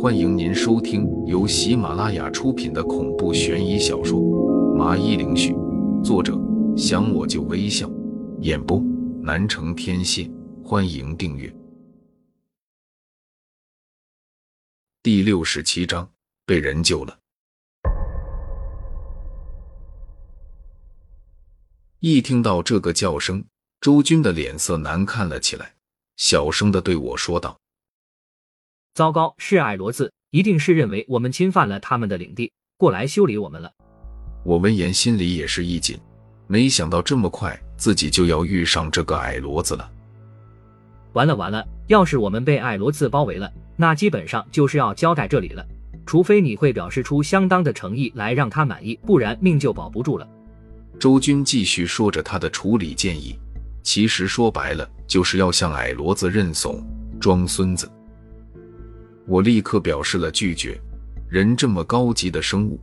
欢迎您收听由喜马拉雅出品的恐怖悬疑小说《麻衣灵絮》，作者想我就微笑，演播南城天蝎。欢迎订阅。第六十七章，被人救了。一听到这个叫声，周军的脸色难看了起来，小声的对我说道：“糟糕，是矮骡子，一定是认为我们侵犯了他们的领地，过来修理我们了。”我闻言心里也是一紧，没想到这么快自己就要遇上这个矮骡子了。完了完了，要是我们被矮骡子包围了，那基本上就是要交代这里了。除非你会表示出相当的诚意来让他满意，不然命就保不住了。周军继续说着他的处理建议，其实说白了就是要向矮骡子认怂，装孙子。我立刻表示了拒绝。人这么高级的生物，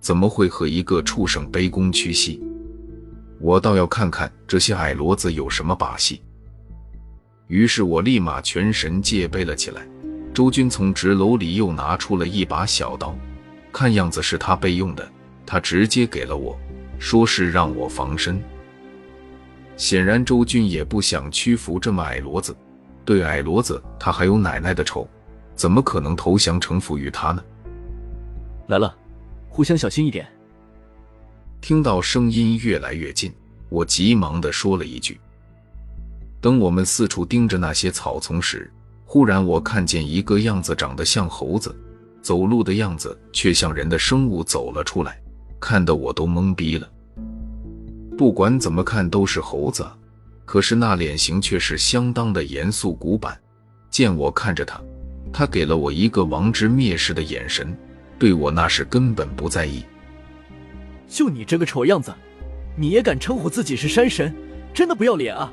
怎么会和一个畜生卑躬屈膝？我倒要看看这些矮骡子有什么把戏。于是我立马全神戒备了起来。周军从纸篓里又拿出了一把小刀，看样子是他备用的，他直接给了我。说是让我防身，显然周军也不想屈服这么矮骡子。对矮骡子，他还有奶奶的仇，怎么可能投降臣服于他呢？来了，互相小心一点。听到声音越来越近，我急忙的说了一句。等我们四处盯着那些草丛时，忽然我看见一个样子长得像猴子，走路的样子却像人的生物走了出来。看得我都懵逼了。不管怎么看都是猴子，可是那脸型却是相当的严肃古板。见我看着他，他给了我一个王之蔑视的眼神，对我那是根本不在意。就你这个丑样子，你也敢称呼自己是山神？真的不要脸啊！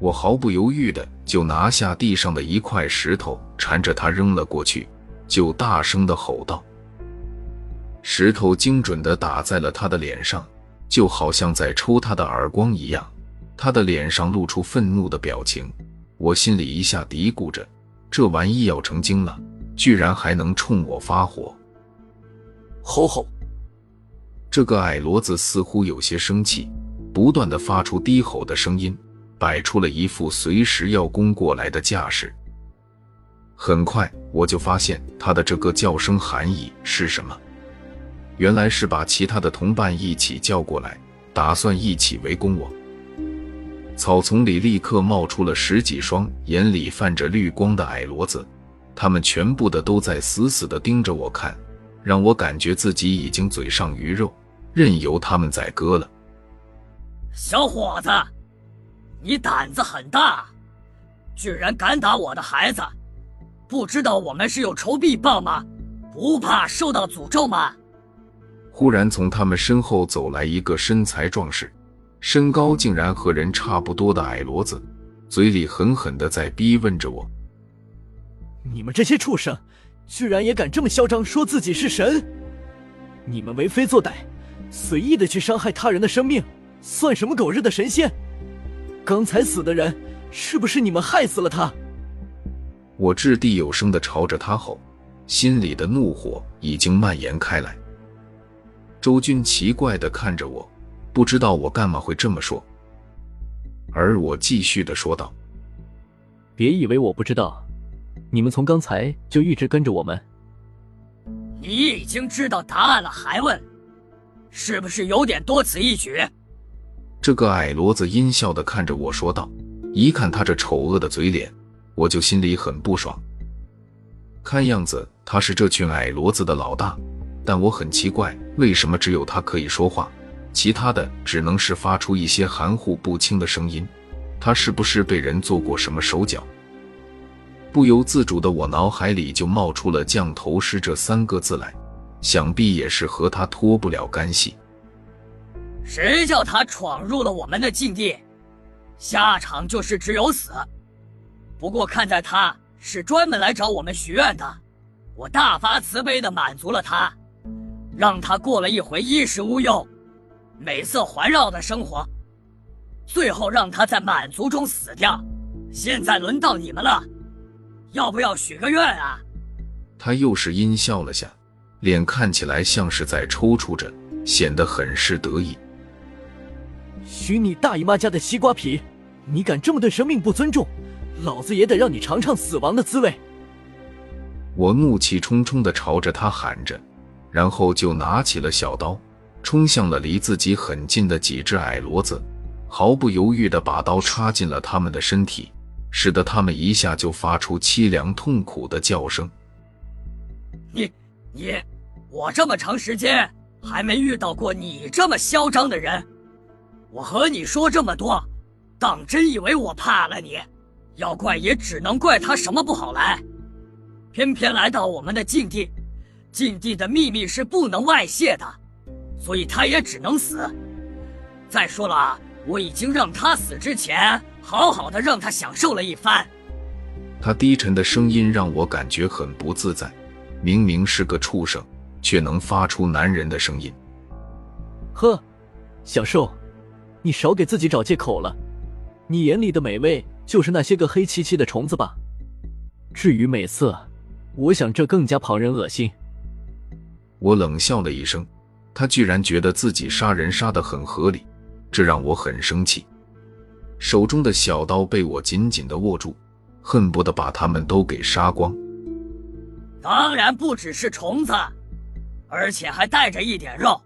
我毫不犹豫的就拿下地上的一块石头，缠着他扔了过去，就大声的吼道。石头精准的打在了他的脸上，就好像在抽他的耳光一样。他的脸上露出愤怒的表情，我心里一下嘀咕着：这玩意要成精了，居然还能冲我发火！吼吼！这个矮骡子似乎有些生气，不断的发出低吼的声音，摆出了一副随时要攻过来的架势。很快，我就发现他的这个叫声含义是什么。原来是把其他的同伴一起叫过来，打算一起围攻我。草丛里立刻冒出了十几双眼里泛着绿光的矮骡子，他们全部的都在死死的盯着我看，让我感觉自己已经嘴上鱼肉，任由他们宰割了。小伙子，你胆子很大，居然敢打我的孩子！不知道我们是有仇必报吗？不怕受到诅咒吗？忽然，从他们身后走来一个身材壮实、身高竟然和人差不多的矮骡子，嘴里狠狠的在逼问着我：“你们这些畜生，居然也敢这么嚣张，说自己是神？你们为非作歹，随意的去伤害他人的生命，算什么狗日的神仙？刚才死的人，是不是你们害死了他？”我掷地有声的朝着他吼，心里的怒火已经蔓延开来。周军奇怪的看着我，不知道我干嘛会这么说。而我继续的说道：“别以为我不知道，你们从刚才就一直跟着我们。你已经知道答案了，还问，是不是有点多此一举？”这个矮骡子阴笑的看着我说道：“一看他这丑恶的嘴脸，我就心里很不爽。看样子他是这群矮骡子的老大。”但我很奇怪，为什么只有他可以说话，其他的只能是发出一些含糊不清的声音？他是不是被人做过什么手脚？不由自主的，我脑海里就冒出了“降头师”这三个字来，想必也是和他脱不了干系。谁叫他闯入了我们的禁地，下场就是只有死。不过看在他是专门来找我们许愿的，我大发慈悲的满足了他。让他过了一回衣食无忧、美色环绕的生活，最后让他在满足中死掉。现在轮到你们了，要不要许个愿啊？他又是阴笑了下，脸看起来像是在抽搐着，显得很是得意。许你大姨妈家的西瓜皮！你敢这么对生命不尊重，老子也得让你尝尝死亡的滋味！我怒气冲冲地朝着他喊着，然后就拿起了小刀，冲向了离自己很近的几只矮骡子，毫不犹豫地把刀插进了他们的身体，使得他们一下就发出凄凉痛苦的叫声。你你，我这么长时间还没遇到过你这么嚣张的人。我和你说这么多，当真以为我怕了你？要怪也只能怪他什么不好来，偏偏来到我们的禁地。禁地的秘密是不能外泄的，所以他也只能死。再说了，我已经让他死之前，好好的让他享受了一番。他低沉的声音让我感觉很不自在，明明是个畜生，却能发出男人的声音。呵，小兽。你少给自己找借口了，你眼里的美味就是那些个黑漆漆的虫子吧？至于美色，我想这更加旁人恶心。我冷笑了一声，他居然觉得自己杀人杀得很合理，这让我很生气。手中的小刀被我紧紧的握住，恨不得把他们都给杀光。当然不只是虫子，而且还带着一点肉，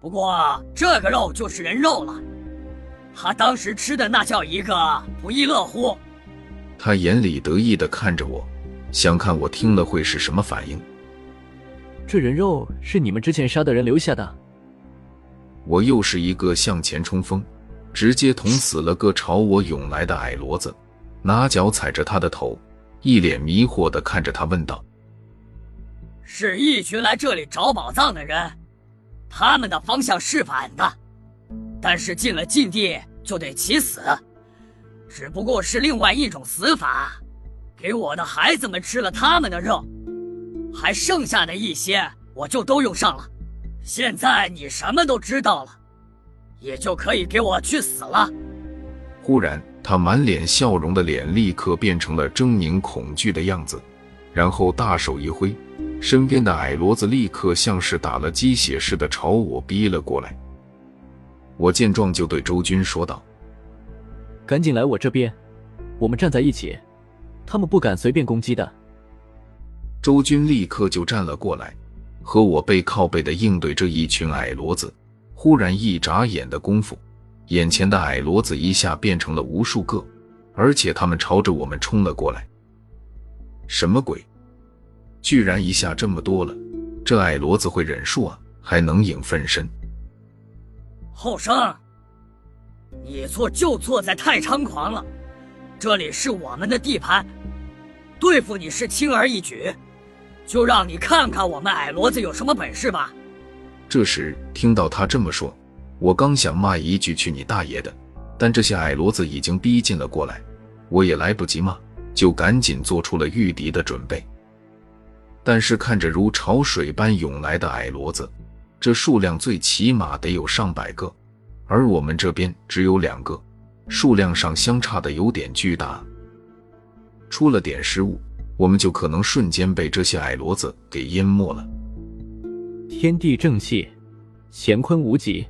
不过这个肉就是人肉了。他当时吃的那叫一个不亦乐乎。他眼里得意的看着我，想看我听了会是什么反应。这人肉是你们之前杀的人留下的。我又是一个向前冲锋，直接捅死了个朝我涌来的矮骡子，拿脚踩着他的头，一脸迷惑的看着他问道：“是一群来这里找宝藏的人，他们的方向是反的。”但是进了禁地就得起死，只不过是另外一种死法。给我的孩子们吃了他们的肉，还剩下的一些我就都用上了。现在你什么都知道了，也就可以给我去死了。忽然，他满脸笑容的脸立刻变成了狰狞恐惧的样子，然后大手一挥，身边的矮骡子立刻像是打了鸡血似的朝我逼了过来。我见状就对周军说道：“赶紧来我这边，我们站在一起，他们不敢随便攻击的。”周军立刻就站了过来，和我背靠背的应对这一群矮骡子。忽然一眨眼的功夫，眼前的矮骡子一下变成了无数个，而且他们朝着我们冲了过来。什么鬼？居然一下这么多了！这矮骡子会忍术啊，还能影分身。后生，你错就错在太猖狂了。这里是我们的地盘，对付你是轻而易举。就让你看看我们矮骡子有什么本事吧。这时听到他这么说，我刚想骂一句“去你大爷的”，但这些矮骡子已经逼近了过来，我也来不及骂，就赶紧做出了御敌的准备。但是看着如潮水般涌来的矮骡子。这数量最起码得有上百个，而我们这边只有两个，数量上相差的有点巨大。出了点失误，我们就可能瞬间被这些矮骡子给淹没了。天地正气，乾坤无极，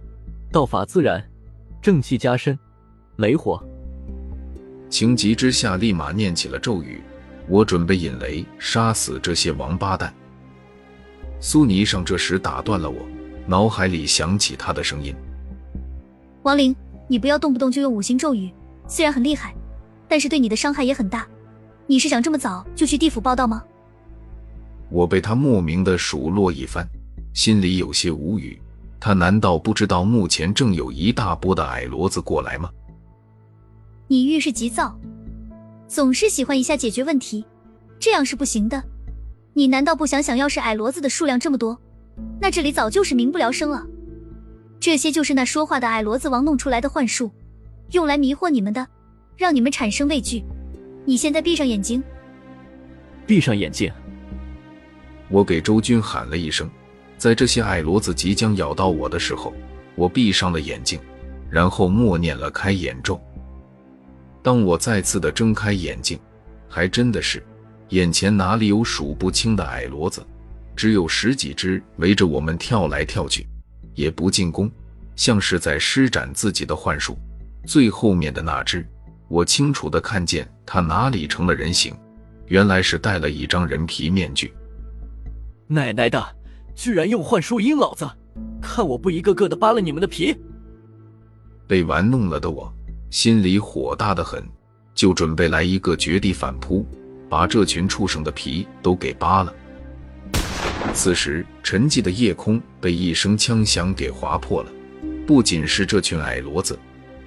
道法自然，正气加深，雷火。情急之下，立马念起了咒语，我准备引雷杀死这些王八蛋。苏尼上这时打断了我。脑海里响起他的声音：“王灵，你不要动不动就用五行咒语，虽然很厉害，但是对你的伤害也很大。你是想这么早就去地府报道吗？”我被他莫名的数落一番，心里有些无语。他难道不知道目前正有一大波的矮骡子过来吗？你遇事急躁，总是喜欢一下解决问题，这样是不行的。你难道不想想要是矮骡子的数量这么多？那这里早就是民不聊生了。这些就是那说话的矮骡子王弄出来的幻术，用来迷惑你们的，让你们产生畏惧。你现在闭上眼睛。闭上眼睛。我给周军喊了一声，在这些矮骡子即将咬到我的时候，我闭上了眼睛，然后默念了开眼咒。当我再次的睁开眼睛，还真的是眼前哪里有数不清的矮骡子，只有十几只围着我们跳来跳去，也不进攻，像是在施展自己的幻术。最后面的那只，我清楚的看见他哪里成了人形，原来是戴了一张人皮面具。奶奶的，居然用幻术阴老子！看我不一个个的扒了你们的皮！被玩弄了的我，心里火大的很，就准备来一个绝地反扑。把这群畜生的皮都给扒了。此时，沉寂的夜空被一声枪响给划破了。不仅是这群矮骡子，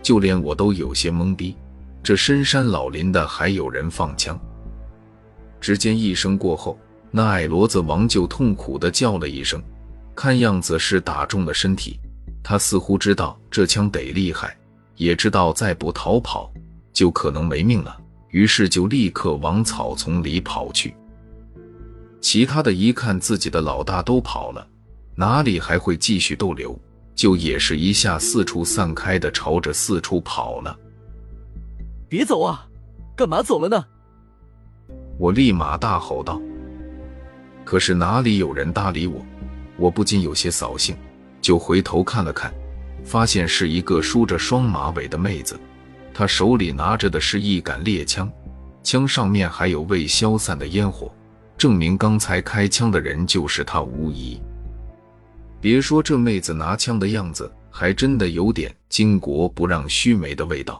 就连我都有些懵逼。这深山老林的，还有人放枪？只见一声过后，那矮骡子王就痛苦的叫了一声，看样子是打中了身体。他似乎知道这枪得厉害，也知道再不逃跑就可能没命了。于是就立刻往草丛里跑去。其他的一看自己的老大都跑了，哪里还会继续逗留？就也是一下四处散开的朝着四处跑了。别走啊！干嘛走了呢？我立马大吼道。可是哪里有人搭理我？我不禁有些扫兴，就回头看了看，发现是一个梳着双马尾的妹子。她手里拿着的是一杆猎枪，枪上面还有未消散的烟火，证明刚才开枪的人就是她无疑。别说这妹子拿枪的样子，还真的有点“巾帼不让须眉”的味道。